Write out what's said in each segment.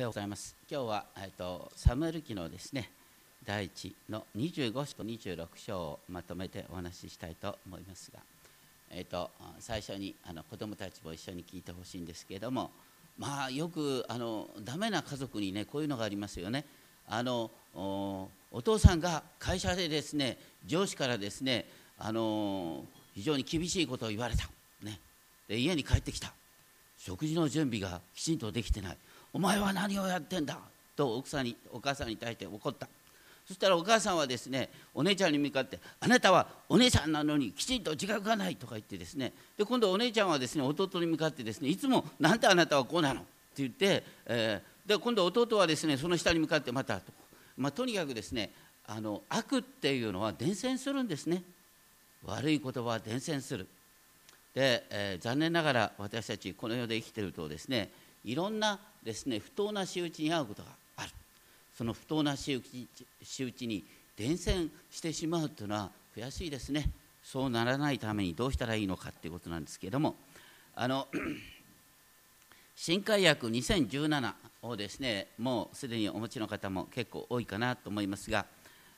おはようございます。今日は、えっと、サムエル記のですね、第一の25章と26章をまとめてお話ししたいと思いますが、えっと、最初にあの子供たちも一緒に聞いてほしいんですけれども、まあ、よくあのダメな家族にね、こういうのがありますよね。あのおお父さんが会社でですね、上司からですね、あの非常に厳しいことを言われた。ね、で家に帰ってきた。食事の準備がきちんとできてない。お前は何をやってんだ？と奥さんにお母さんに対して怒った。そしたらお母さんはですねお姉ちゃんに向かってあなたはお姉さんなのにきちんと自覚がないとか言ってですね。で今度お姉ちゃんはですね弟に向かってですねいつもなんであなたはこうなの？って言って、えー、で今度弟はですねその下に向かってまたと、まあ、とにかくですねあの悪っていうのは伝染するんですね。悪い言葉は伝染する。で、えー、残念ながら私たちこの世で生きてるとですねいろんなですね不当な仕打ちに遭うことがある。その不当な仕打ち仕打ちに伝染してしまうというのは悔しいですね。そうならないためにどうしたらいいのかということなんですけれども。あの 新海薬2017をですねもうすでにお持ちの方も結構多いかなと思いますが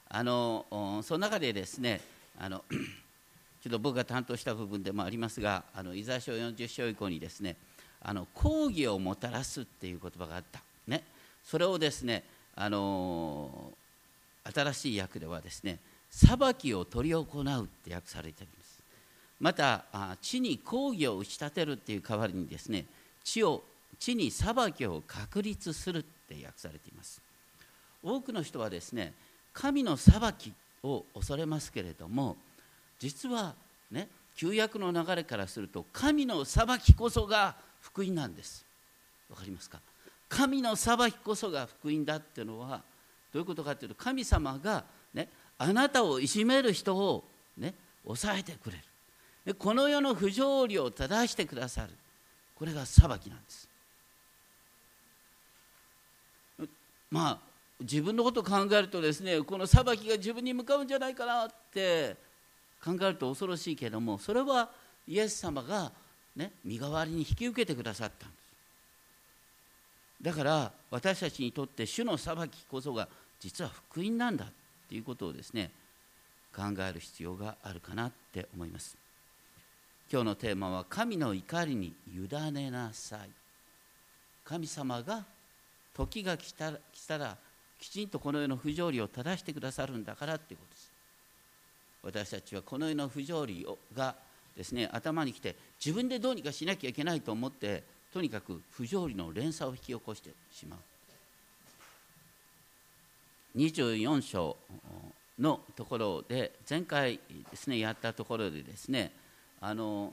あのその中でですねあの ちょっと僕が担当した部分でもありますがあのイザヤ書40章以降にですねあの抗議をもたらすっていう言葉があった、ね、それをですねあの新しい訳ではですね裁きを執り行うって訳されています。また地に抗議を打ち立てるっていう代わりにですね地を地に裁きを確立するって訳されています。多くの人はですね神の裁きを恐れますけれども実はね旧約の流れからすると神の裁きこそが福音なんです。わかりますか？神の裁きこそが福音だっていうのはどういうことかというと神様が、ね、あなたをいじめる人を、ね、抑えてくれる。でこの世の不条理を正してくださる。これが裁きなんです。まあ自分のことを考えるとですねこの裁きが自分に向かうんじゃないかなって考えると恐ろしいけどもそれはイエス様がね、身代わりに引き受けてくださったんです。だから私たちにとって主の裁きこそが実は福音なんだっていうことをですね考える必要があるかなって思います。今日のテーマは神の怒りに委ねなさい。神様が時が来たら来たらきちんとこの世の不条理を正してくださるんだからっていうことです。私たちはこの世の不条理がですね頭にきて自分でどうにかしなきゃいけないと思ってとにかく不条理の連鎖を引き起こしてしまう。24章のところで前回ですねやったところでですねあの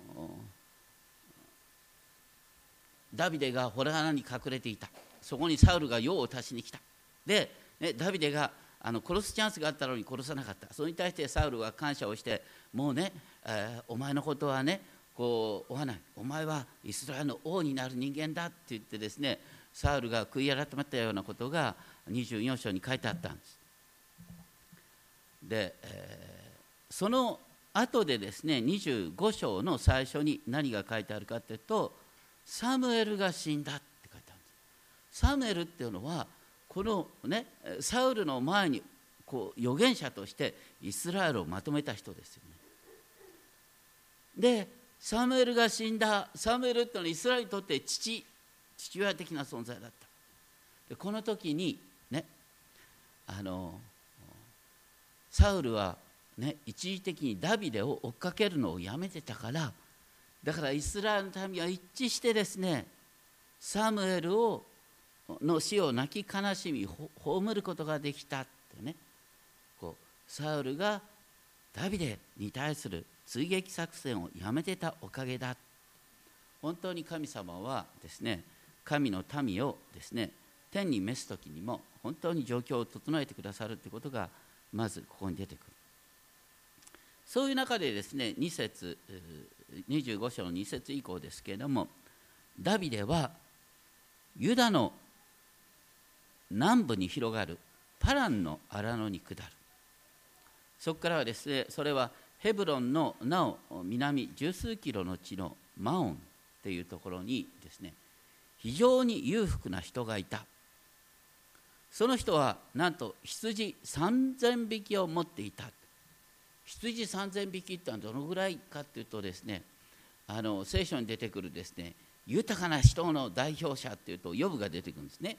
ダビデが洞穴に隠れていた。そこにサウルが用を足しに来た。で、ね、ダビデがあの殺すチャンスがあったのに殺さなかった。それに対してサウルは感謝をしてもうね、えー、お前のことはねこう追わなお前はイスラエルの王になる人間だって言ってですねサウルが悔い改めたようなことが24章に書いてあったんですで、えー、その後でですね25章の最初に何が書いてあるかというとサムエルが死んだって書いてあるんですサムエルっていうのはこのねサウルの前にこう預言者としてイスラエルをまとめた人ですよね。でサムエルが死んだサムエルっていうのはイスラエルにとって父父親的な存在だった。でこの時にねあのサウルはね一時的にダビデを追っかけるのをやめてたからだからイスラエルの民は一致してですねサムエルをの死を泣き悲しみ葬ることができたってねこうサウルがダビデに対する追撃作戦をやめてたおかげだ。本当に神様はですね神の民をですね天に召す時にも本当に状況を整えてくださるということがまずここに出てくる。そういう中でですね2節25章の2節以降ですけれどもダビデはユダの南部に広がるパランの荒野に下る。そこからはですねそれはヘブロンのなお南十数キロの地のマオンっていうところにですね非常に裕福な人がいた。その人はなんと羊3,000匹を持っていた。羊3,000匹ってのはどのぐらいかっていうとですねあの聖書に出てくるですね豊かな人の代表者っていうとヨブが出てくるんですね。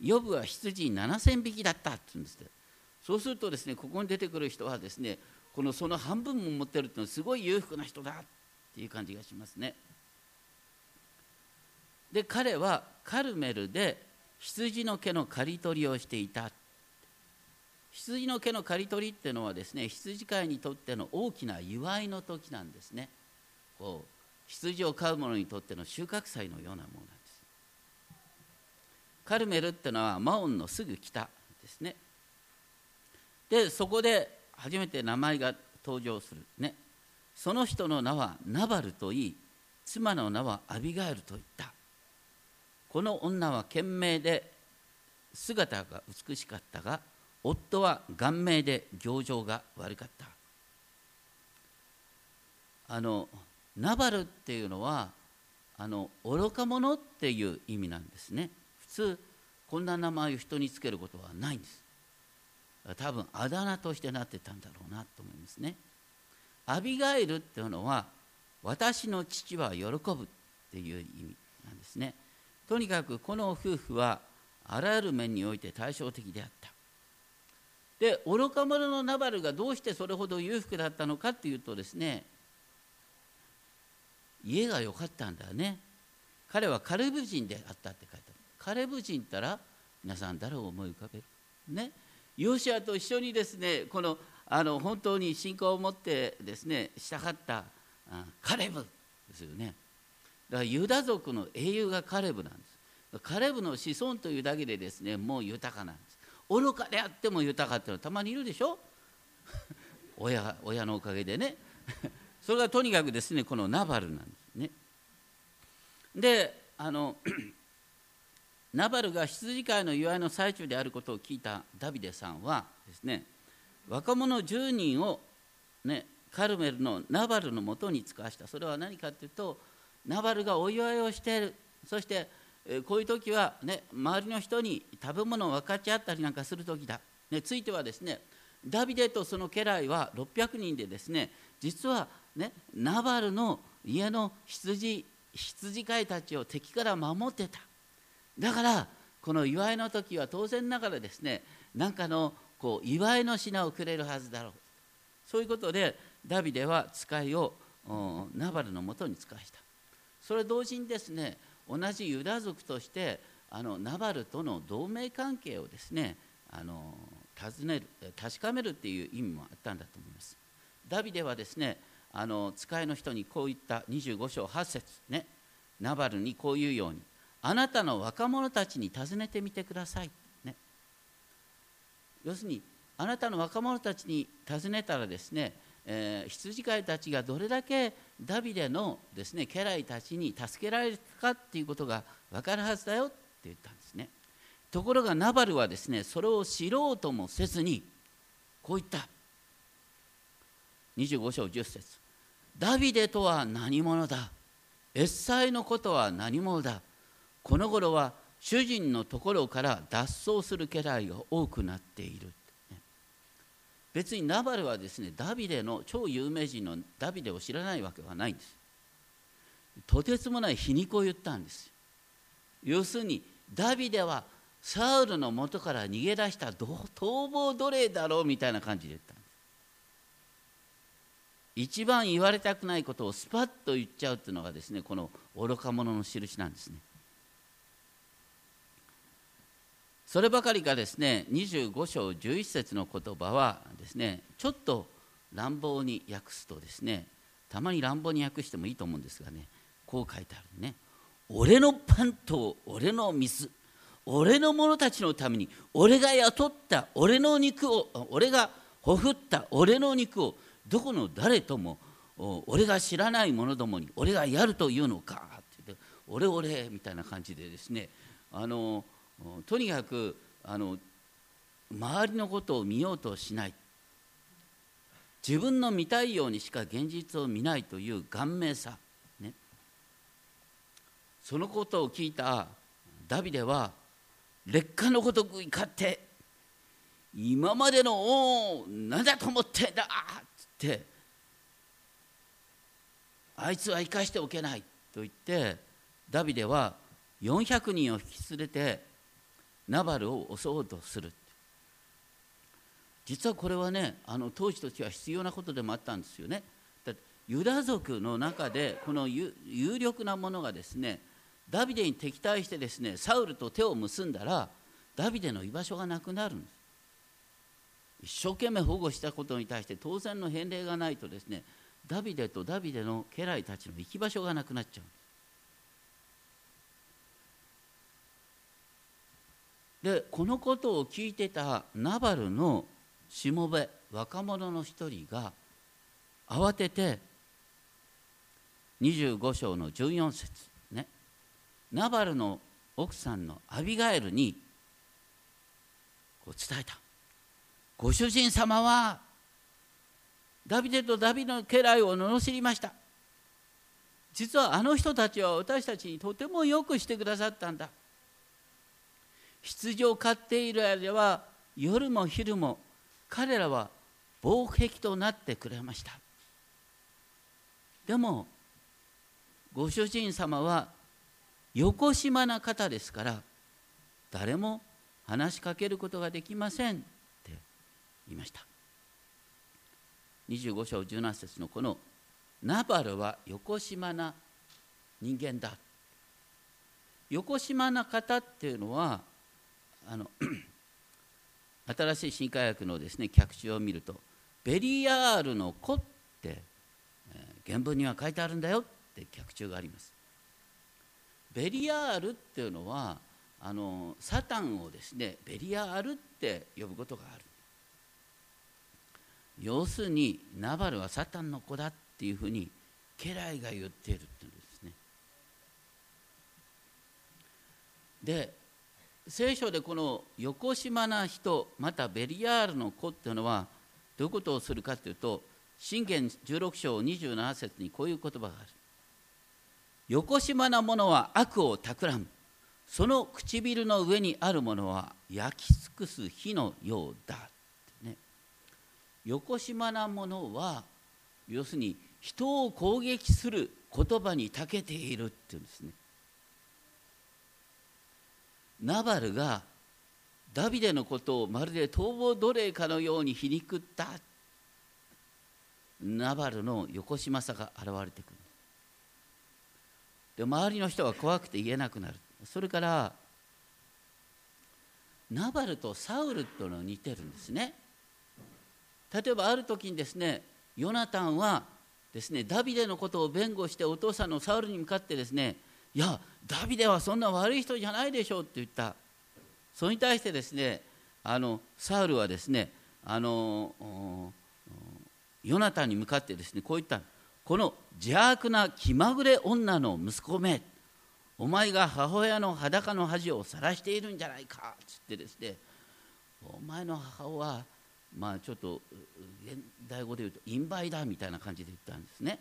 ヨブは羊7,000匹だったって言うんですそうするとですねここに出てくる人はですねこのその半分も持ってるっていうのはすごい裕福な人だっていう感じがしますね。で彼はカルメルで羊の毛の刈り取りをしていた。羊の毛の刈り取りっていうのはですね羊飼いにとっての大きな祝いの時なんですね。こう羊を飼う者にとっての収穫祭のようなものなんです。カルメルっていうのはマオンのすぐ北ですね。でそこで初めて名前が登場する。ね。その人の名はナバルといい妻の名はアビガエルと言った。この女は賢明で姿が美しかったが夫は顔面で行情が悪かった。あのナバルっていうのはあの愚か者っていう意味なんですね。普通こんな名前を人につけることはないんです。多分あだ名としてなってたんだろうなと思いますね。アビガイルっていうのは私の父は喜ぶっていう意味なんですね。とにかくこの夫婦はあらゆる面において対照的であった。で愚か者のナバルがどうしてそれほど裕福だったのかっていうとですね家が良かったんだね。彼はカレブ人であったって書いてある。カレブ人ったら皆さん誰を思い浮かべる？ね。ヨシアと一緒にですねこのあの本当に信仰を持ってですねしたかったカレブですよね。だからユダ族の英雄がカレブなんです。カレブの子孫というだけでですねもう豊かなんです。愚かであっても豊かっていうのはたまにいるでしょ？親親のおかげでね。それがとにかくですねこのナバルなんですね。であのナバルが羊飼いの祝いの最中であることを聞いたダビデさんはですね若者10人を、ね、カルメルのナバルのもとに使わした。それは何かというとナバルがお祝いをしている。そしてこういう時は、ね、周りの人に食べ物を分かち合ったりなんかする時だ、ね、ついてはですねダビデとその家来は600人でですね実は、ね、ナバルの家の羊羊飼いたちを敵から守ってた。だからこの祝いの時は当然ながらですね何かのこう祝いの品をくれるはずだろう。そういうことでダビデは使いをナバルのもとに使わした。それ同時にですね同じユダ族としてあのナバルとの同盟関係をですねあの尋ねる確かめるっていう意味もあったんだと思います。ダビデはですねあの使いの人にこう言った25章8節ね。ナバルにこう言うように。あなたの若者たちに尋ねてみてください、ね、要するにあなたの若者たちに尋ねたらですね、えー、羊飼いたちがどれだけダビデのですね家来たちに助けられるかっていうことが分かるはずだよって言ったんですね。ところがナバルはですねそれを知ろうともせずにこう言った。25章10節。ダビデとは何者だ？エッサイのことは何者だ？この頃は主人のところから脱走する家来が多くなっている。別にナバルはですねダビデの超有名人のダビデを知らないわけはないんです。とてつもない皮肉を言ったんです。要するにダビデはサウルの元から逃げ出した逃亡奴隷だろうみたいな感じで言ったんです。一番言われたくないことをスパッと言っちゃうっていうのがですねこの愚か者の印なんですね。そればかりかですね25章11節の言葉はですねちょっと乱暴に訳すとですねたまに乱暴に訳してもいいと思うんですがねこう書いてあるね。俺のパンと俺の水俺の者たちのために俺が雇った俺の肉を俺がほふった俺の肉をどこの誰とも俺が知らない者どもに俺がやるというのかって言って俺俺みたいな感じでですねあのとにかくあの周りのことを見ようとしない。自分の見たいようにしか現実を見ないという顔面さ、ね、そのことを聞いたダビデは劣化のごとく怒って今までの王を何だと思ってんだっつってあいつは生かしておけないと言ってダビデは400人を引き連れてナバルを襲おうとする。実はこれはねあの当時としては必要なことでもあったんですよね。だってユダ族の中でこの有力なものがですねダビデに敵対してですねサウルと手を結んだらダビデの居場所がなくなるんです。一生懸命保護したことに対して当然の返礼がないとですねダビデとダビデの家来たちの行き場所がなくなっちゃう。でこのことを聞いてたナバルのしもべ若者の一人が慌てて25章の14節ねナバルの奥さんのアビガエルにこう伝えた。ご主人様はダビデとダビデの家来を罵りました。実はあの人たちは私たちにとてもよくしてくださったんだ。羊を飼っている間は夜も昼も彼らは防壁となってくれました。でもご主人様はよこしまな方ですから誰も話しかけることができませんって言いました。25章17節のこのナバルはよこしまな人間だ。よこしまな方っていうのはあの 新しい新科学のですね脚注を見るとベリヤールの子って、えー、原文には書いてあるんだよって脚注があります。ベリヤールっていうのはあのサタンをですねベリヤールって呼ぶことがある。要するにナバルはサタンの子だっていうふうに家来が言っているっていうんですね。で聖書でこの横島な人またベリアールの子っていうのはどういうことをするかというと信玄16章27節にこういう言葉がある。横島な者は悪を企む。その唇の上にあるものは焼き尽くす火のようだって、ね、横島なものは要するに人を攻撃する言葉に長けているっていうんですね。ナバルがダビデのことをまるで逃亡奴隷かのように皮肉った。ナバルの横島さが現れてくる。で周りの人は怖くて言えなくなる。それからナバルとサウルというのは似てるんですね。例えばある時にですねヨナタンはですねダビデのことを弁護してお父さんのサウルに向かってですねいやダビデはそんな悪い人じゃないでしょうって言った。それに対してですねあのサウルはですねあのヨナタンに向かってですねこう言ったこの邪悪な気まぐれ女の息子めお前が母親の裸の恥を晒しているんじゃないかっつってですねお前の母親はまあちょっと現代語で言うと陰媒だみたいな感じで言ったんですね。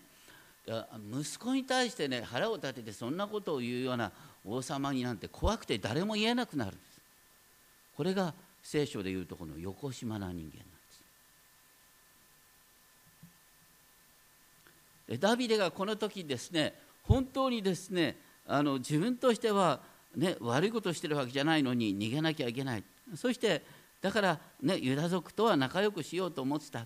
息子に対してね腹を立ててそんなことを言うような王様になんて怖くて誰も言えなくなるんです。これが聖書でいうとこの横島な人間なんです。ダビデがこの時ですね本当にですねあの自分としては、ね、悪いことしてるわけじゃないのに逃げなきゃいけない。そしてだから、ね、ユダ族とは仲良くしようと思ってた。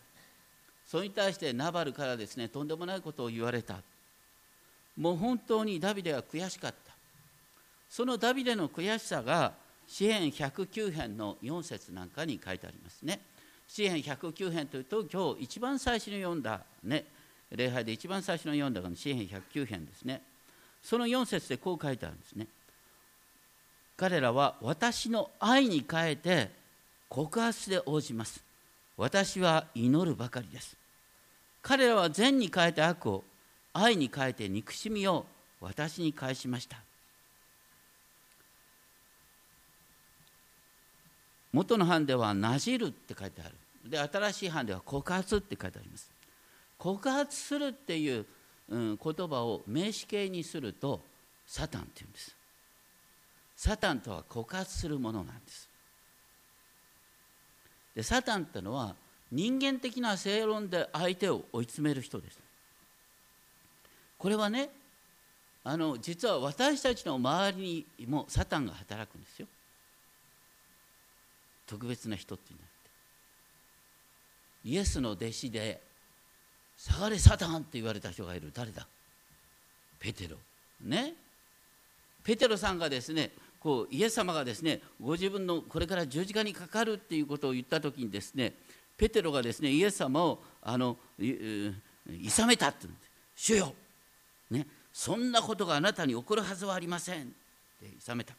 それに対してナバルからですねとんでもないことを言われた。もう本当にダビデは悔しかった。そのダビデの悔しさが詩篇109編の4節なんかに書いてありますね。詩篇109編というと今日一番最初に読んだね礼拝で一番最初の読んだの詩篇109編ですね。その4節でこう書いてあるんですね。彼らは私の愛に変えて告発で応じます。私は祈るばかりです。彼らは善に変えて悪を愛に変えて憎しみを私に返しました。元の版では「なじる」って書いてある。で新しい版では「告発」って書いてあります。告発するっていう、うん、言葉を名詞形にするとサタンっていうんです。サタンとは告発するものなんです。でサタンってのは人間的な正論で相手を追い詰める人です。これはねあの実は私たちの周りにもサタンが働くんですよ。特別な人っていうのは。イエスの弟子で「下がれサタン」って言われた人がいる。誰だ？ペテロ。ね？ペテロさんがですねこうイエス様がですねご自分のこれから十字架にかかるっていうことを言った時にですねペテロがですねイエス様をあのいさめたって言うんです「主よ、ね、そんなことがあなたに起こるはずはありません」っていさめた。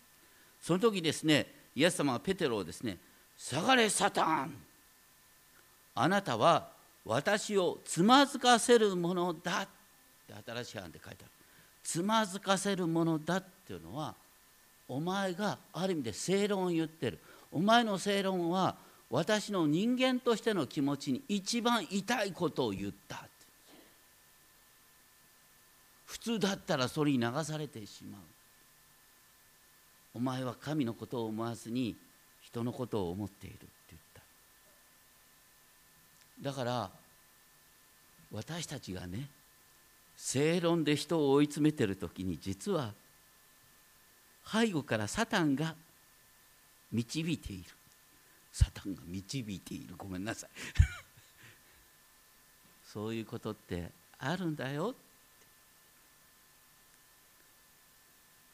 その時ですねイエス様はペテロをですね「下がれサタン!」あなたは私をつまずかせるものだって新しい案で書いてある。つまずかせるものだっていうのはお前がある意味で正論を言ってる。お前の正論は私の人間としての気持ちに一番痛いことを言った。普通だったらそれに流されてしまう。お前は神のことを思わずに人のことを思っているって言った。だから私たちがね正論で人を追い詰めてる時に実は背後からサタンが導いている。サタンが導いている。ごめんなさい。そういうことってあるんだよ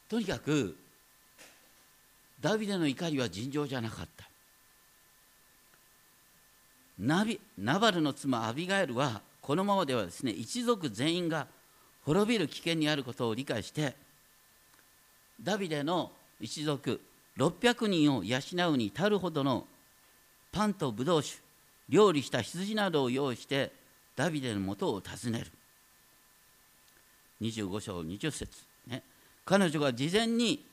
とにかくダビデの怒りは尋常じゃなかった。ナビナバルの妻アビガエルはこのままではですね一族全員が滅びる危険にあることを理解してダビデの一族600人を養うに足るほどのパンとブドウ酒料理した羊などを用意してダビデのもとを訪ねる。25章20節。ね。彼女が事前に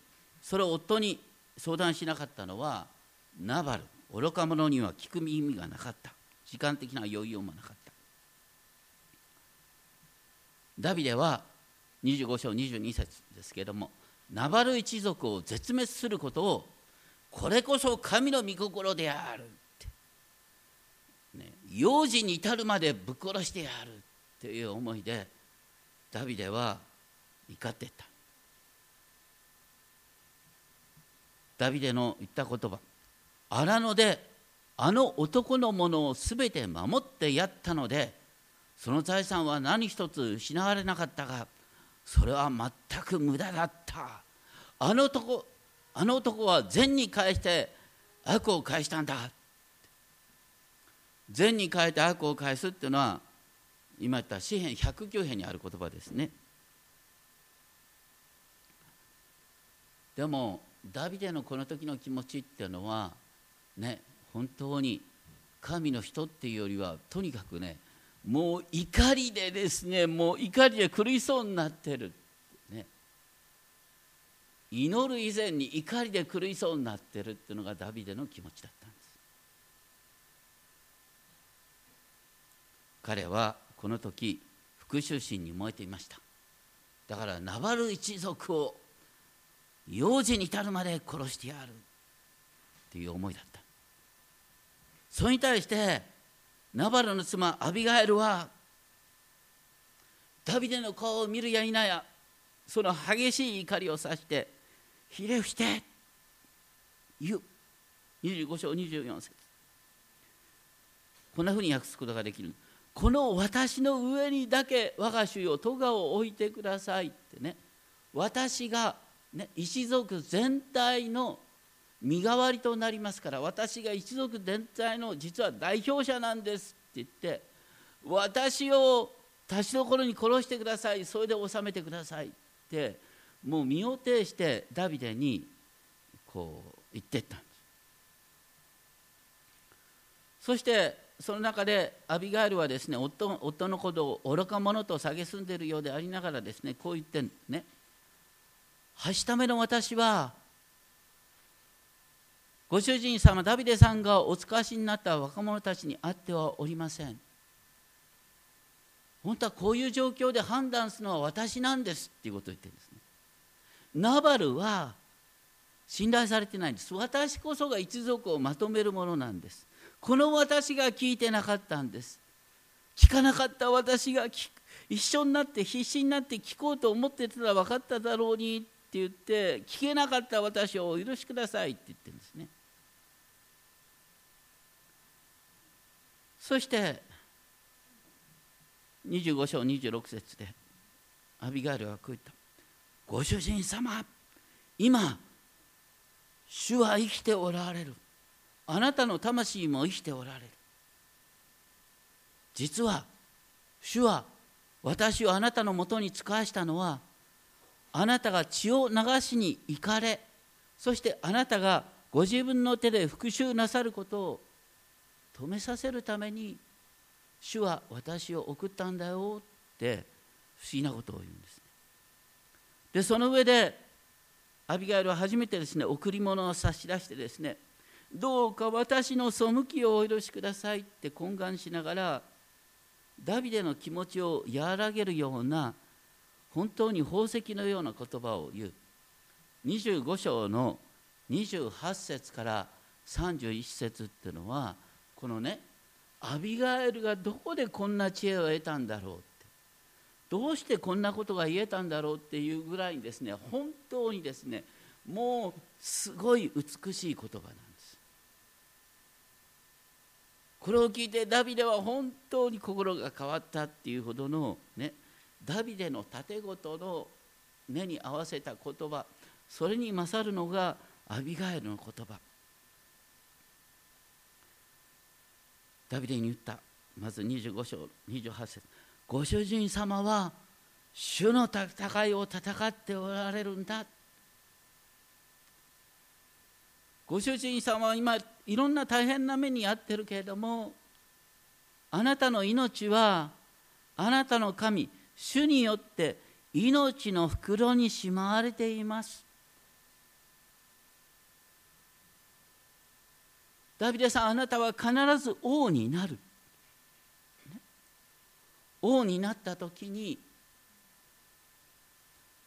それを夫に相談しなかったのはナバル。愚か者には聞く耳がなかった。時間的な余裕もなかった。ダビデは25章22節ですけれどもナバル一族を絶滅することをこれこそ神の御心である、幼児に至るまでぶっ殺してやるという思いでダビデは怒っていった。ダビデの言った言葉荒野であの男のものをすべて守ってやったのでその財産は何一つ失われなかったがそれは全く無駄だった。あの男あの男は善に返して悪を返したんだ。善に変えて悪を返すっていうのは今言った詩篇109編にある言葉ですね。でもダビデのこの時の気持ちっていうのはね本当に神の人っていうよりはとにかくねもう怒りでですねもう怒りで狂いそうになってる、ね、祈る以前に怒りで狂いそうになってるっていうのがダビデの気持ちだったんです彼はこの時復讐心に燃えていました。だからナバル一族を幼児に至るまで殺してやるっていう思いだった。それに対してナバルの妻アビガエルはダビデの顔を見るや否やその激しい怒りを指してひれ伏して言う。25章24節。こんなふうに訳すことができる。この私の上にだけ我が主よ咎を置いてくださいってね。私が、ね、一族全体の身代わりとなりますから私が一族全体の実は代表者なんですって言って私を立ちどころに殺してくださいそれで収めてくださいってもう身を挺してダビデにこう言ってったんです。そしてその中でアビガエルはですね夫夫のことを愚か者と蔑んでいるようでありながらですねこう言ってね「はしための私はご主人様ダビデさんがお使わしになった若者たちに会ってはおりません。本当はこういう状況で判断するのは私なんですっていうことを言ってるんですね。ナバルは信頼されてないんです。私こそが一族をまとめるものなんです。この私が聞いてなかったんです。聞かなかった私が一緒になって必死になって聞こうと思ってたら分かっただろうにって言って聞けなかった私をお許しくださいって言ってるんですね。そして25章26節でアビガイルはこう言った「ご主人様今主は生きておられる。あなたの魂も生きておられる実は主は私をあなたのもとに使わしたのはあなたが血を流しに行かれそしてあなたがご自分の手で復讐なさることを止めさせるために主は私を送ったんだよって不思議なことを言うんですね。でその上でアビガイルは初めてですね贈り物を差し出してですねどうか私の背きをお許しくださいって懇願しながらダビデの気持ちを和らげるような本当に宝石のような言葉を言う。25章の28節から31節っていうのはこのねアビガエルがどこでこんな知恵を得たんだろうって。どうしてこんなことが言えたんだろうっていうぐらいにですね本当にですねもうすごい美しい言葉なんです。これを聞いてダビデは本当に心が変わったっていうほどのねダビデの盾ごとの目に合わせた言葉それに勝るのがアビガエルの言葉。ダビデに言った。まず25章28節。ご主人様は主の戦いを戦っておられるんだ。ご主人様は今いろんな大変な目に遭ってるけれどもあなたの命はあなたの神主によって命の袋にしまわれています。ダビデさんあなたは必ず王になる。王になった時に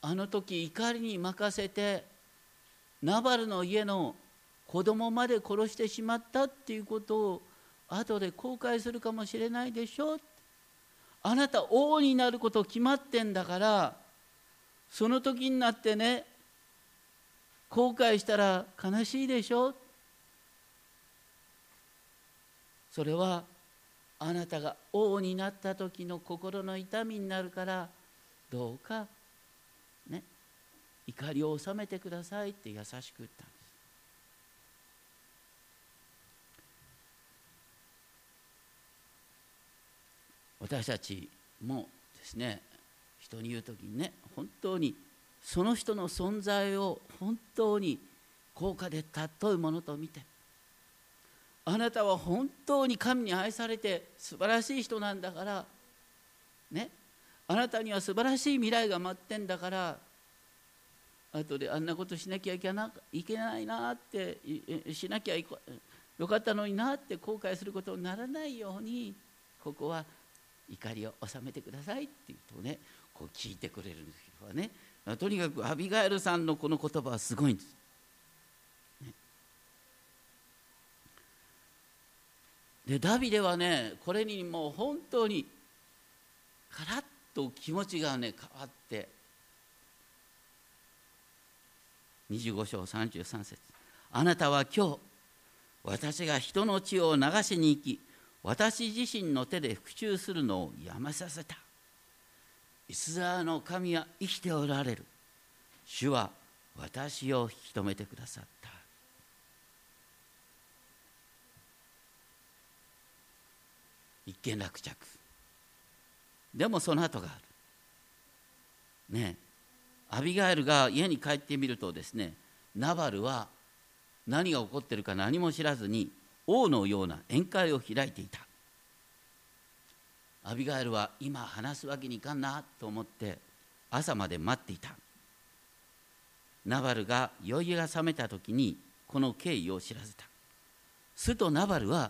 あの時怒りに任せてナバルの家の子供まで殺してしまったっていうことを後で後悔するかもしれないでしょ？あなた王になること決まってんだからその時になってね後悔したら悲しいでしょ？それはあなたが王になった時の心の痛みになるからどうかね怒りを収めてくださいって優しく言った私たちもですね人に言う時にね本当にその人の存在を本当に高価で尊いものと見てあなたは本当に神に愛されて素晴らしい人なんだからねあなたには素晴らしい未来が待ってんだから後であんなことしなきゃいけないけないなってしなきゃよかったのになって後悔することにならないようにここは怒りを収めてくださいって言うとねこう聞いてくれるんですけどね。とにかくアビガエルさんのこの言葉はすごいんです。でダビデはねこれにもう本当にカラッと気持ちがね変わって25章33節。あなたは今日私が人の血を流しに行き私自身の手で復讐するのをやめさせた。イスラエルの神は生きておられる。主は私を引き止めてくださった。一件落着。でもその後がある。ねアビガエルが家に帰ってみるとですねナバルは何が起こってるか何も知らずに王のような宴会を開いていた。アビガエルは今話すわけにいかんなと思って朝まで待っていた。ナバルが酔いが覚めた時にこの経緯を知らせた。するとナバルは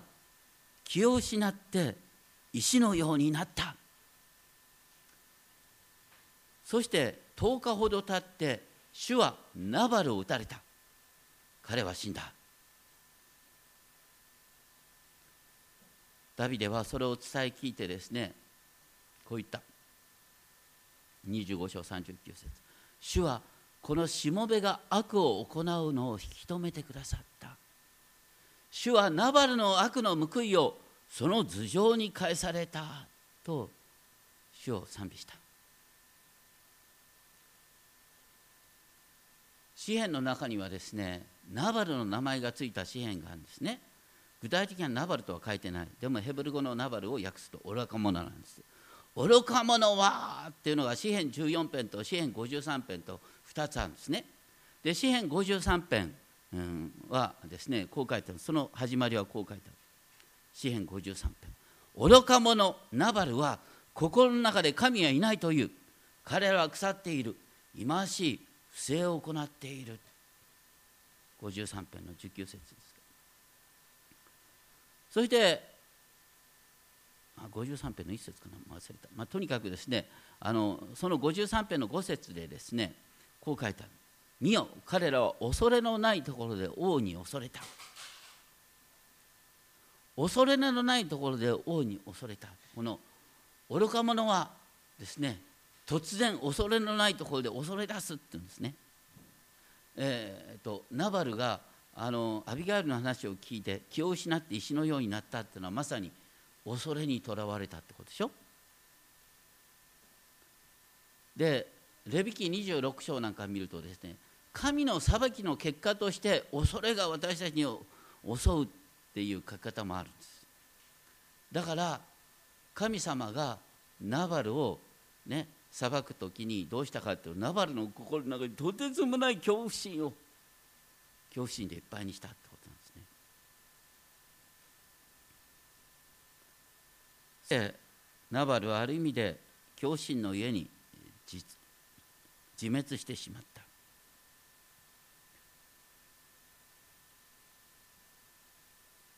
気を失って石のようになった。そして10日ほど経って主はナバルを撃たれた。彼は死んだ。ダビデはそれを伝え聞いてですねこう言った。25章39節。主はこのしもべが悪を行うのを引き止めてくださった。主はナバルの悪の報いをその頭上に返されたと主を賛美した。詩篇の中にはですねナバルの名前がついた詩篇があるんですね。具体的にはナバルとは書いてない。でもヘブル語のナバルを訳すと愚か者なんです。愚か者はっていうのが詩篇14編と詩篇53編と2つあるんですね。で詩篇53編はですねこう書いてある。その始まりはこう書いてある。詩篇53編。愚か者ナバルは心の中で神はいないという。彼らは腐っている。忌まわしい。不正を行っている。53編の19節です。そして53編の一節かな忘れた、まあ、とにかくですねあのその53編の5節でですねこう書いてある「見よ彼らは恐れのないところで王に恐れた」恐れのないところで王に恐れた。この愚か者はですね突然恐れのないところで恐れ出すって言うんですね。えーと、とナバルがあのアビガエルの話を聞いて気を失って石のようになったっていうのはまさに恐れにとらわれたってことでしょ？でレビキ26章なんか見るとですね神の裁きの結果として恐れが私たちを襲うっていう書き方もあるんです。だから神様がナバルをね裁く時にどうしたかっていうとナバルの心の中にとてつもない恐怖心を恐怖心でいっぱいにしたってことなんですね。でナバルはある意味で恐怖心の家に自滅してしまった。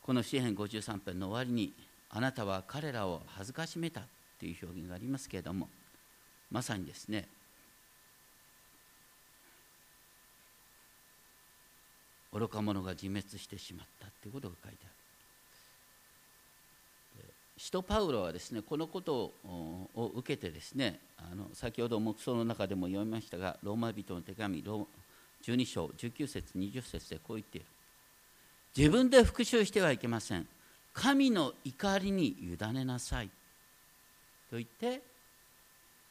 この詩篇53編の終わりにあなたは彼らを恥ずかしめたという表現がありますけれどもまさにですね愚か者が自滅してしまったということが書いてある。使徒パウロはですねこのことを受けてですねあの先ほど黙想の中でも読みましたがローマ人の手紙12章19節20節でこう言っている。自分で復讐してはいけません。神の怒りに委ねなさいと言って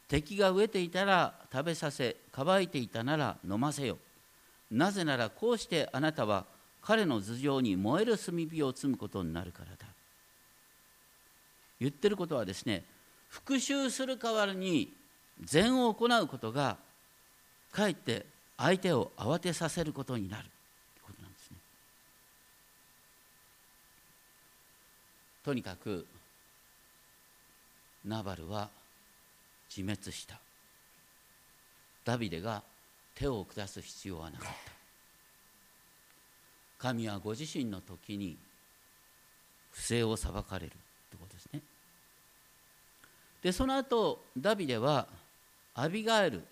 敵が飢えていたら食べさせ乾いていたなら飲ませよ。なぜならこうしてあなたは彼の頭上に燃える炭火を積むことになるからだ。言ってることはですね復讐する代わりに善を行うことがかえって相手を慌てさせることになるということなんですね。とにかくナバルは自滅した。ダビデが手を下す必要はなかった。神はご自身の時に不正を裁かれるってことですね。でその後ダビデはアビガエル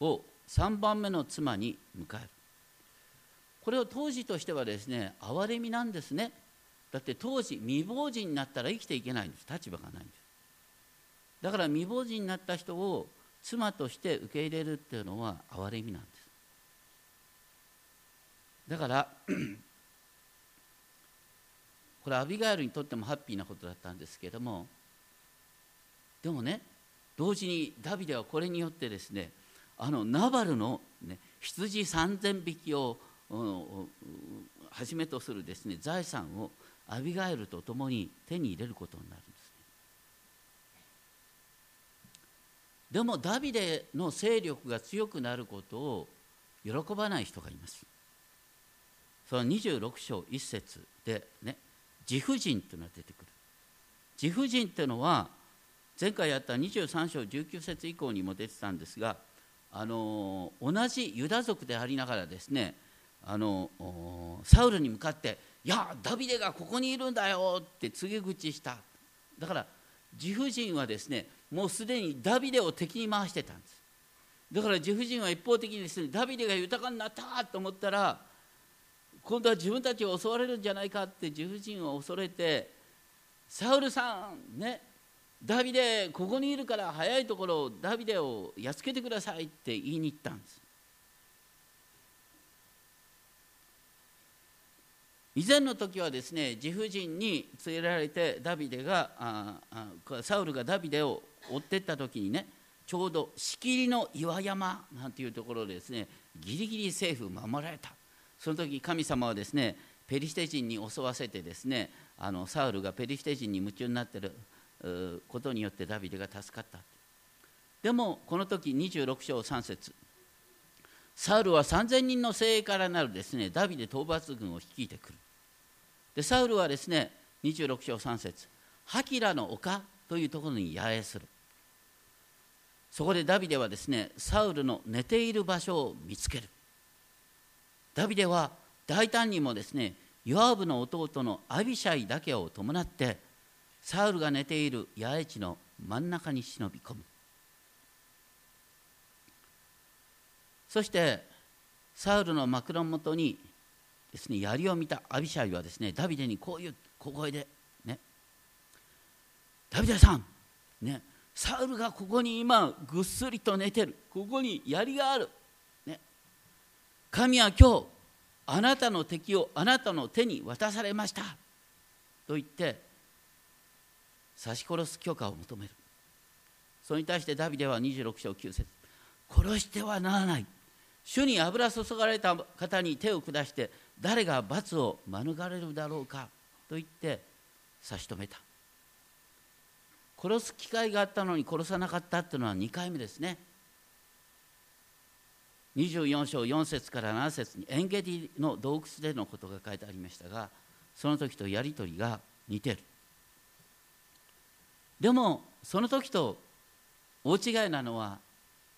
を3番目の妻に迎える。これを当時としてはですね憐れみなんですね。だって当時未亡人になったら生きていけないんです。立場がないんです。だから未亡人になった人を妻として受け入れるっていうのは憐れみなんです。だから これアビガエルにとってもハッピーなことだったんですけどもでもね同時にダビデはこれによってですねあのナバルの、ね、羊3,000匹をはじめとするですね財産をアビガエルと共に手に入れることになるんですね。でもダビデの勢力が強くなることを喜ばない人がいます。その26章1節でね自負人というのが出てくる。自負人というのは前回やった23章19節以降にも出てたんですがあの同じユダ族でありながらですねあのサウルに向かって「いやダビデがここにいるんだよ」って告げ口しただから自負人はですねもうすでにダビデを敵に回してたんです。だから自負人は一方的にですねダビデが豊かになったと思ったら今度は自分たちを襲われるんじゃないかって自婦人を恐れてサウルさんねダビデここにいるから早いところダビデをやっつけてくださいって言いに行ったんです。以前の時はですね自婦人に連れられてダビデがサウルがダビデを追ってった時にねちょうどしきりの岩山なんていうところでですねギリギリ政府守られた。その時神様はですねペリシテ人に襲わせてですねあのサウルがペリシテ人に夢中になってることによってダビデが助かった。でもこの時26章3節サウルは3000人の精鋭からなるですねダビデ討伐軍を率いてくる。でサウルはですね26章3節ハキラの丘というところに野営する。そこでダビデはですねサウルの寝ている場所を見つける。ダビデは大胆にもですねヨアブの弟のアビシャイだけを伴ってサウルが寝ている野営地の真ん中に忍び込む。そしてサウルの枕元にですね槍を見たアビシャイはですねダビデにこういう小声でねダビデさんねサウルがここに今ぐっすりと寝てる。ここに槍がある、ね、神は今日あなたの敵をあなたの手に渡されました。と言って刺し殺す許可を求める。それに対してダビデは26章9節殺してはならない。主に油注がれた方に手を下して誰が罰を免れるだろうかと言って差し止めた。殺す機会があったのに殺さなかったっていうのは2回目ですね。24章4節から7節にエンゲディの洞窟でのことが書いてありましたがその時とやり取りが似てる。でもその時と大違いなのは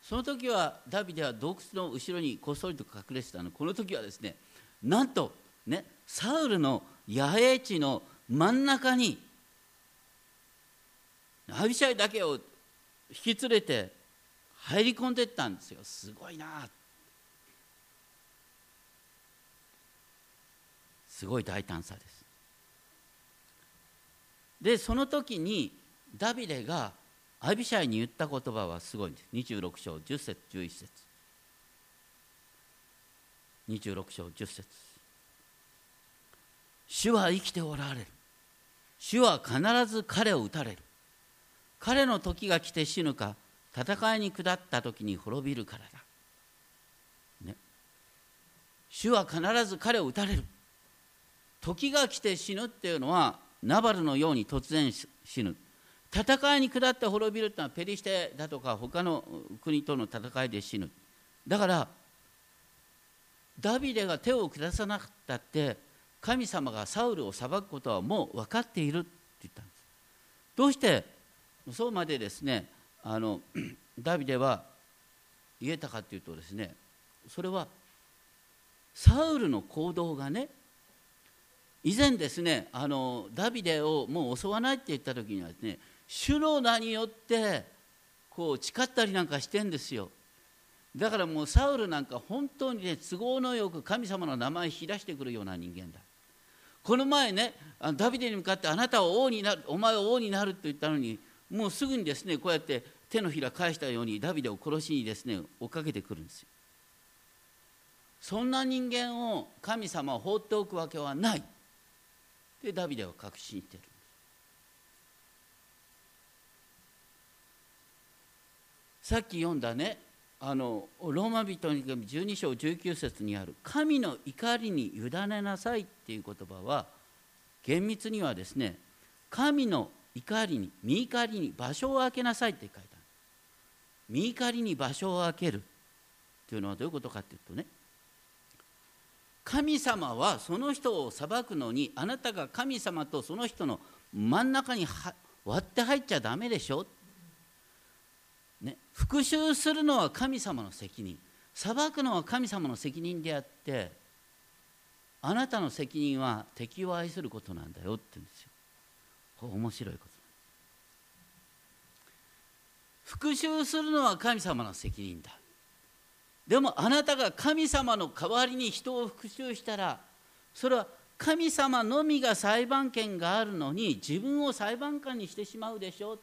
その時はダビデは洞窟の後ろにこっそりと隠れてたの。この時はですねなんとねサウルの野営地の真ん中にアビシャイだけを引き連れて入り込んでったんですよ。すごいなすごい大胆さです。でその時にダビデがアビシャイに言った言葉はすごいんです。26章10節11節。26章10節。主は生きておられる。主は必ず彼を撃たれる。彼の時が来て死ぬか戦いに下った時に滅びるからだ、ね、主は必ず彼を撃たれる。時が来て死ぬっていうのはナバルのように突然死ぬ。戦いに下って滅びるってのはペリシテだとか他の国との戦いで死ぬ。だからダビデが手を下さなかったって神様がサウルを裁くことはもう分かっているって言ったんです。どうしてそうまでですねあの ダビデは言えたかというとですねそれはサウルの行動がね以前ですねあのダビデをもう襲わないって言った時にはですね主の名によってこう誓ったりなんかしてんですよ。だからもうサウルなんか本当にね都合のよく神様の名前引き出してくるような人間だ。この前ねダビデに向かってあなたは王になるお前は王になると言ったのにもうすぐにですねこうやって手のひら返したようにダビデを殺しにですね追っかけてくるんですよ。そんな人間を神様は放っておくわけはない。でダビデは確信してる。さっき読んだねあのローマ人に12章19節にある「神の怒りに委ねなさい」っていう言葉は厳密にはですね神の怒りに身怒りに場所を空けなさいって書いてある。身怒りに場所を空ける。というのはどういうことかっていうとね神様はその人を裁くのにあなたが神様とその人の真ん中に割って入っちゃダメでしょ、ね、復讐するのは神様の責任。裁くのは神様の責任であってあなたの責任は敵を愛することなんだよって言うんですよ。面白いこと。復讐するのは神様の責任だ。でもあなたが神様の代わりに人を復讐したらそれは神様のみが裁判権があるのに自分を裁判官にしてしまうでしょ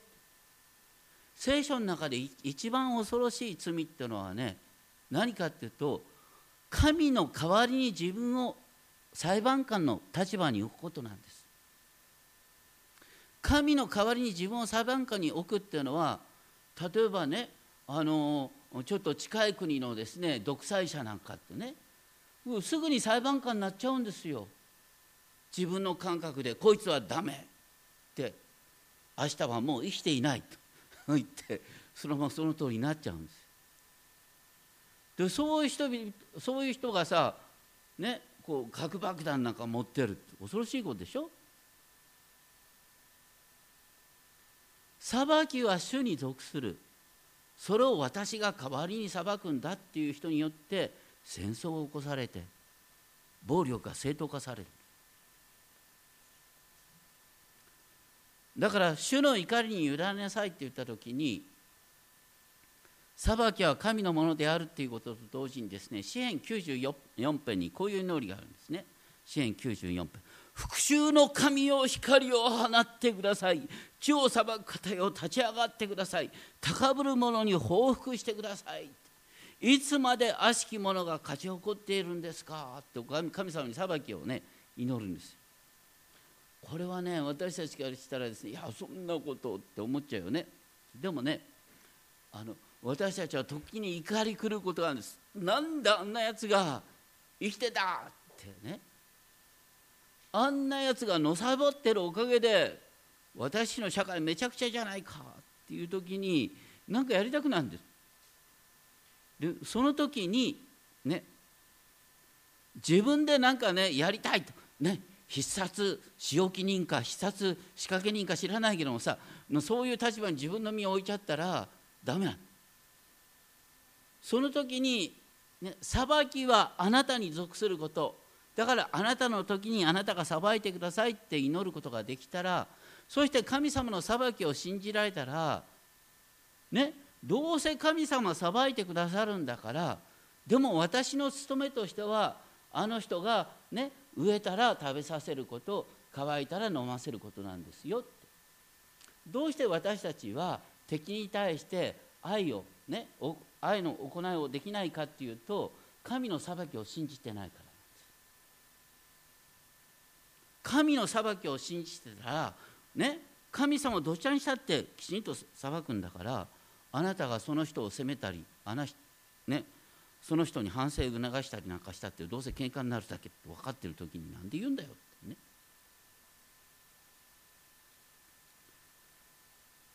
聖書の中で一番恐ろしい罪っていうのはね何かっていうと神の代わりに自分を裁判官の立場に置くことなんです。神の代わりに自分を裁判官に置くっていうのは例えばねあのちょっと近い国のですね独裁者なんかってねすぐに裁判官になっちゃうんですよ。自分の感覚でこいつはダメって明日はもう生きていないと。言ってそのままその通りになっちゃうん。ですでそういう人そういう人がさねこう核爆弾なん。か持ってるって恐ろしいことでしょ裁きは主に属するそれを私が代わりに裁くん。だっていう人によって戦争が起こされて暴力が正当化されるだから主の怒りに委ねなさいって言った時に裁きは神のものであるっていうことと同時にですね詩篇94編にこういう祈りがあるんですね。詩篇94編。復讐の神よ光を放ってください。地を裁く方よ立ち上がってください。高ぶる者に報復してください。いつまで悪しき者が勝ち誇っているんですか？って神様に裁きをね祈るんですこれはね私たちからしたらですねいやそんなことって思っちゃうよね。でもねあの私たちは時に怒り狂うことがあるんです。なんであんなやつが生きてたってね。あんなやつがのさぼってるおかげで私の社会めちゃくちゃじゃないかっていう時に何かやりたくなるんです。でその時にね自分で何かねやりたいと。ね必殺仕置き人か必殺仕掛け人か知らないけどもさそういう立場に自分の身を置いちゃったらダメなの。その時に、ね、裁きはあなたに属すること。だからあなたの時にあなたが裁いてくださいって祈ることができたらそして神様の裁きを信じられたらねどうせ神様裁いてくださるんだからでも私の務めとしてはあの人がね植えたら食べさせること乾いたら飲ませることなんですよって。どうして私たちは敵に対して愛をね愛の行いをできないかっていうと神の裁きを信じてないからなんです。神の裁きを信じてたらね神様どちらにしたってきちんと裁くんだからあなたがその人を責めたりあな、ね、その人に反省を促したりなんかしたってどうせ喧嘩になるだけって分かってる時に何で言うんだよってね。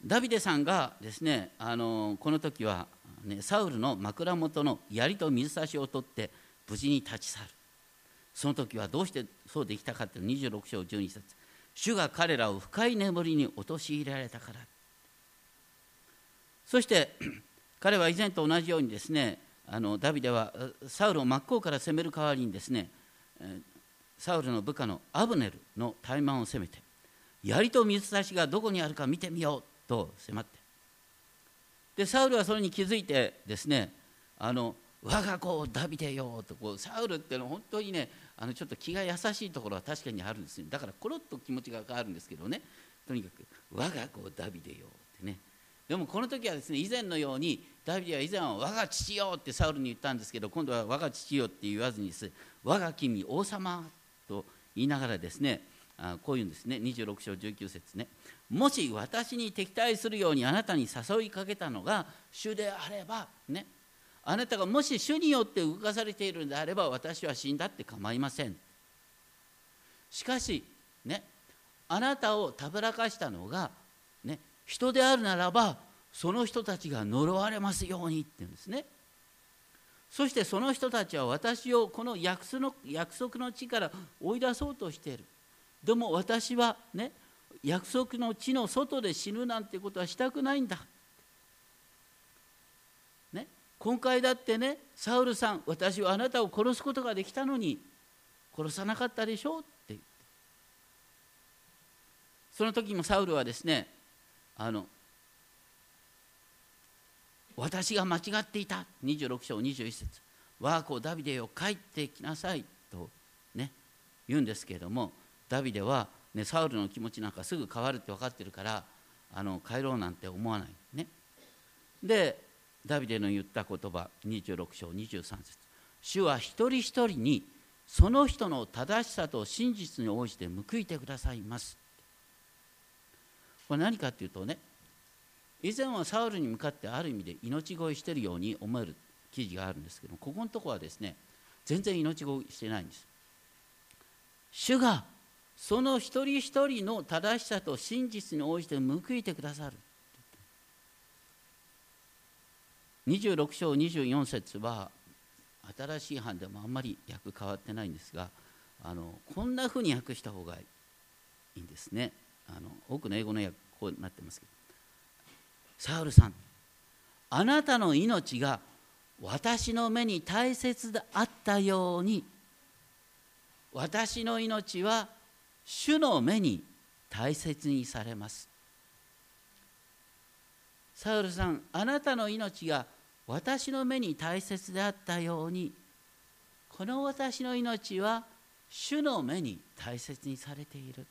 ダビデさんがですねあのこの時は、ね、サウルの枕元の槍と水差しを取って無事に立ち去る。その時はどうしてそうできたかっていう26章12節。主が彼らを深い眠りに陥れられたから。そして彼は以前と同じようにですねあのダビデはサウルを真っ向から攻める代わりにですねサウルの部下のアブネルの怠慢を攻めて槍と水差しがどこにあるか見てみようと迫って。でサウルはそれに気づいてですねあの我が子ダビデよとこうサウルっていうのは本当にねあのちょっと気が優しいところは確かにあるんですよ。だからコロッと気持ちが変わるんですけどね。とにかく我が子ダビデよってね。でもこの時はですね以前のようにダビデは以前は我が父よってサウルに言ったんですけど今度は我が父よって言わずにです。我が君王様と言いながらですねこういうんですね。26章19節ね。もし私に敵対するようにあなたに誘いかけたのが主であればね。あなたがもし主によって動かされているのであれば私は死んだって構いません。しかしねあなたをたぶらかしたのが、ね、人であるならばその人たちが呪われますようにって言うんですね。そしてその人たちは私をこの約束の約束の地から追い出そうとしている。でも私はね約束の地の外で死ぬなんてことはしたくないんだ。ね今回だってねサウルさん私はあなたを殺すことができたのに殺さなかったでしょうってその時もサウルはですねあの私が間違っていた。26章21節。我が子ダビデよ帰ってきなさいとね言うんですけれどもダビデは、ね、サウルの気持ちなんかすぐ変わるって分かってるからあの帰ろうなんて思わないね。でダビデの言った言葉26章23節。主は一人一人にその人の正しさと真実に応じて報いてくださいます。これ何かっていうとね以前はサウルに向かってある意味で命乞いしているように思える記事があるんですけどここのとこはですね全然命乞いしてないんです。主がその一人一人の正しさと真実に応じて報いてくださる。26章24節は新しい版でもあんまり訳変わってないんですがあのこんなふうに訳した方がいいんですね。あの多くの英語の訳こうなってますけど。サウルさんあなたの命が私の目に大切であったように私の命は主の目に大切にされます。サウルさんあなたの命が私の目に大切であったようにこの私の命は主の目に大切にされている。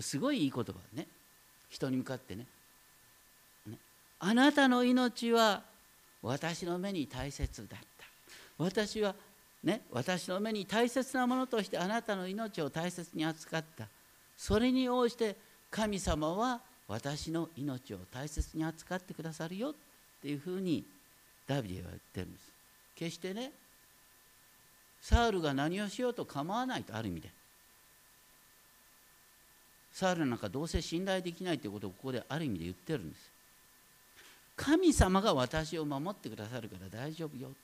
すごいいい言葉ね。人に向かってね。ね。あなたの命は私の目に大切だった。私はね私の目に大切なものとしてあなたの命を大切に扱った。それに応じて神様は私の命を大切に扱ってくださるよっていうふうにダビデは言ってるんです。決してねサウルが何をしようと構わないとある意味で。サウルなんかどうせ信頼できないということをここである意味で言ってるんです。神様が私を守ってくださるから大丈夫よって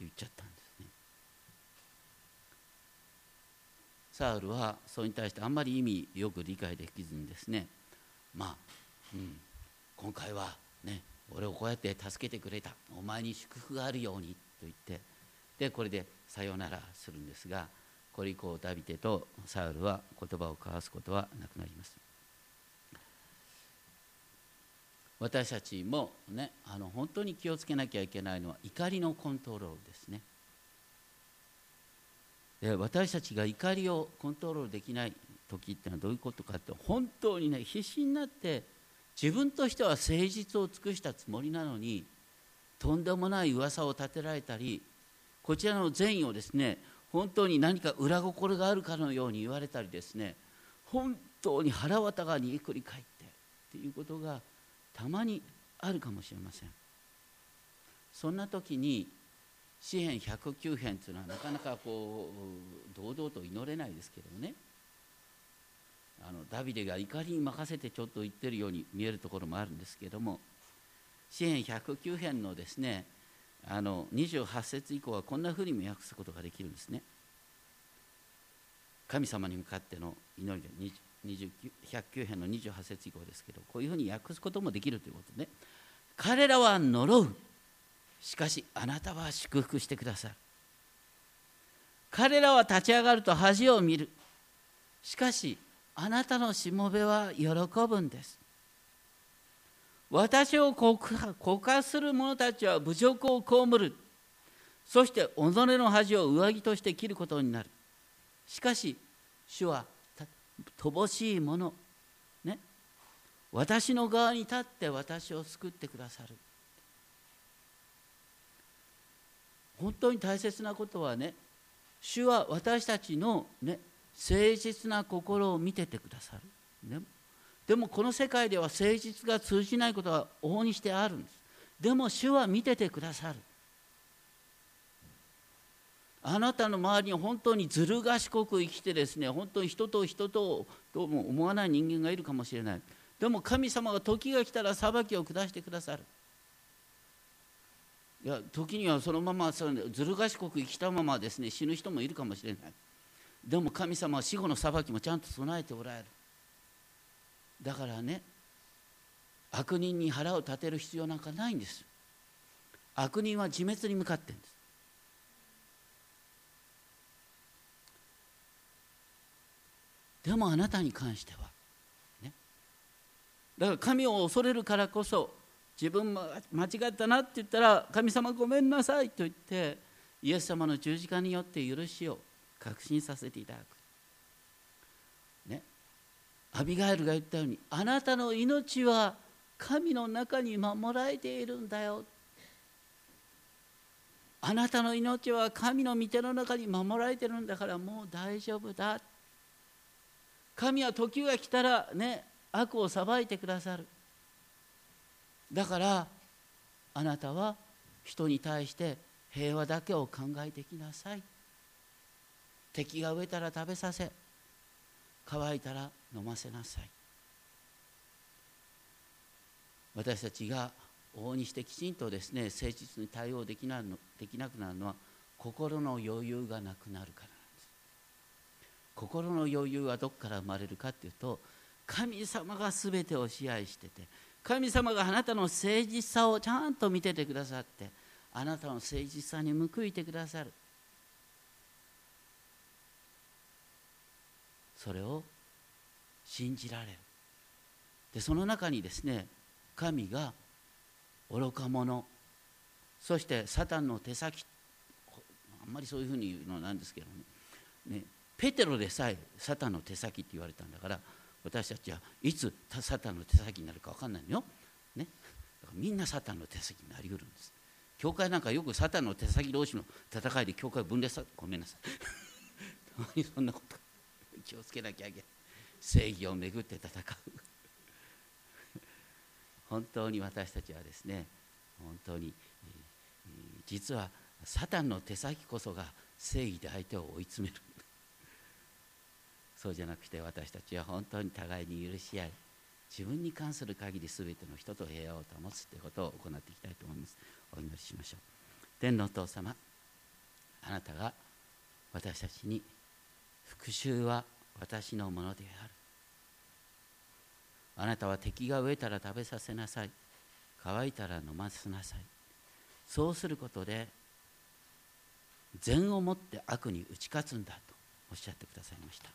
言っちゃったんですね。サウルはそれに対してあんまり意味よく理解できずにですね。まあ、うん、今回はね俺をこうやって助けてくれた。お前に祝福があるようにと言って。でこれでさようならするんですがこれ以降ダビデとサウルは言葉を交わすことはなくなります。私たちもねあの本当に気をつけなきゃいけないのは怒りのコントロールですね。で私たちが怒りをコントロールできない時っていうのはどういうことかって本当にね必死になって自分としては誠実を尽くしたつもりなのにとんでもない噂を立てられたりこちらの善意をですね本当に何か裏心があるかのように言われたりですね本当に腹渡が煮えくり返ってっていうことがたまにあるかもしれません。そんな時に詩篇109編というのはなかなかこう堂々と祈れないですけどもね。あのダビデが怒りに任せてちょっと言ってるように見えるところもあるんですけども詩篇109編のですねあの28節以降はこんなふうにも訳すことができるんですね。神様に向かっての祈りで109編の28節以降ですけどこういうふうに訳すこともできるということね彼らは呪う。しかしあなたは祝福してくださる。彼らは立ち上がると恥を見る。しかしあなたのしもべは喜ぶんです。私を告発する者たちは侮辱を被る。そして己の恥を上着として切ることになる。しかし主は乏しいものね私の側に立って私を救ってくださる。本当に大切なことはね主は私たちのね誠実な心を見ててくださる、ね、でもこの世界では誠実が通じないことは往々にしてあるんです。でも主は見ててくださる。あなたの周りに本当にずる賢く生きてですね本当に人と人とどうも思わない人間がいるかもしれない。でも神様が時が来たら裁きを下してくださる。いや時にはそのままそのずる賢く生きたままですね死ぬ人もいるかもしれない。でも神様は死後の裁きもちゃんと備えておられる。だからね悪人に腹を立てる必要なんかないんです。悪人は自滅に向かってんです。でもあなたに関してはねだから神を恐れるからこそ自分も間違ったなって言ったら神様ごめんなさいと言ってイエス様の十字架によって許しを確信させていただく。アビガエルが言ったようにあなたの命は神の中に守られているんだよ。あなたの命は神の御手の中に守られてるんだからもう大丈夫だ。神は時が来たらね悪を裁いてくださる。だからあなたは人に対して平和だけを考えてきなさい。敵が植えたら食べさせ乾いたら飲ませなさい。私たちが往々にしてきちんとですね誠実に対応できなのできなくなるのは心の余裕がなくなるからなんです。心の余裕はどこから生まれるかっていうと神様が全てを支配してて神様があなたの誠実さをちゃんと見ててくださってあなたの誠実さに報いてくださる。それを信じられる。でその中にですね神が愚か者。そしてサタンの手先あんまりそういうふうに言うのなんですけどね。ねペテロでさえサタンの手先って言われたんだから私たちはいつサタンの手先になるか分かんないのよ、ね、だからみんなサタンの手先になりうるんです。教会なんかよくサタンの手先同士の戦いで教会分裂さごめんなさい。そんなこと気をつけなきゃいけない。正義をめぐって戦う。本当に私たちはですね本当に実はサタンの手先こそが正義で相手を追い詰める。そうじゃなくて私たちは本当に互いに許し合い自分に関する限り全ての人と平和を保つということを行っていきたいと思います。お祈りしましょう。天のお父様あなたが私たちに復讐は私のものである。あなたは敵が飢えたら食べさせなさい。乾いたら飲ませなさい。そうすることで善をもって悪に打ち勝つんだとおっしゃってくださいました。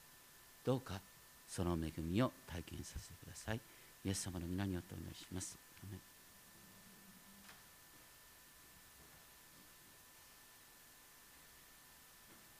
どうかその恵みを体験させてください。イエス様の皆によってお願いします。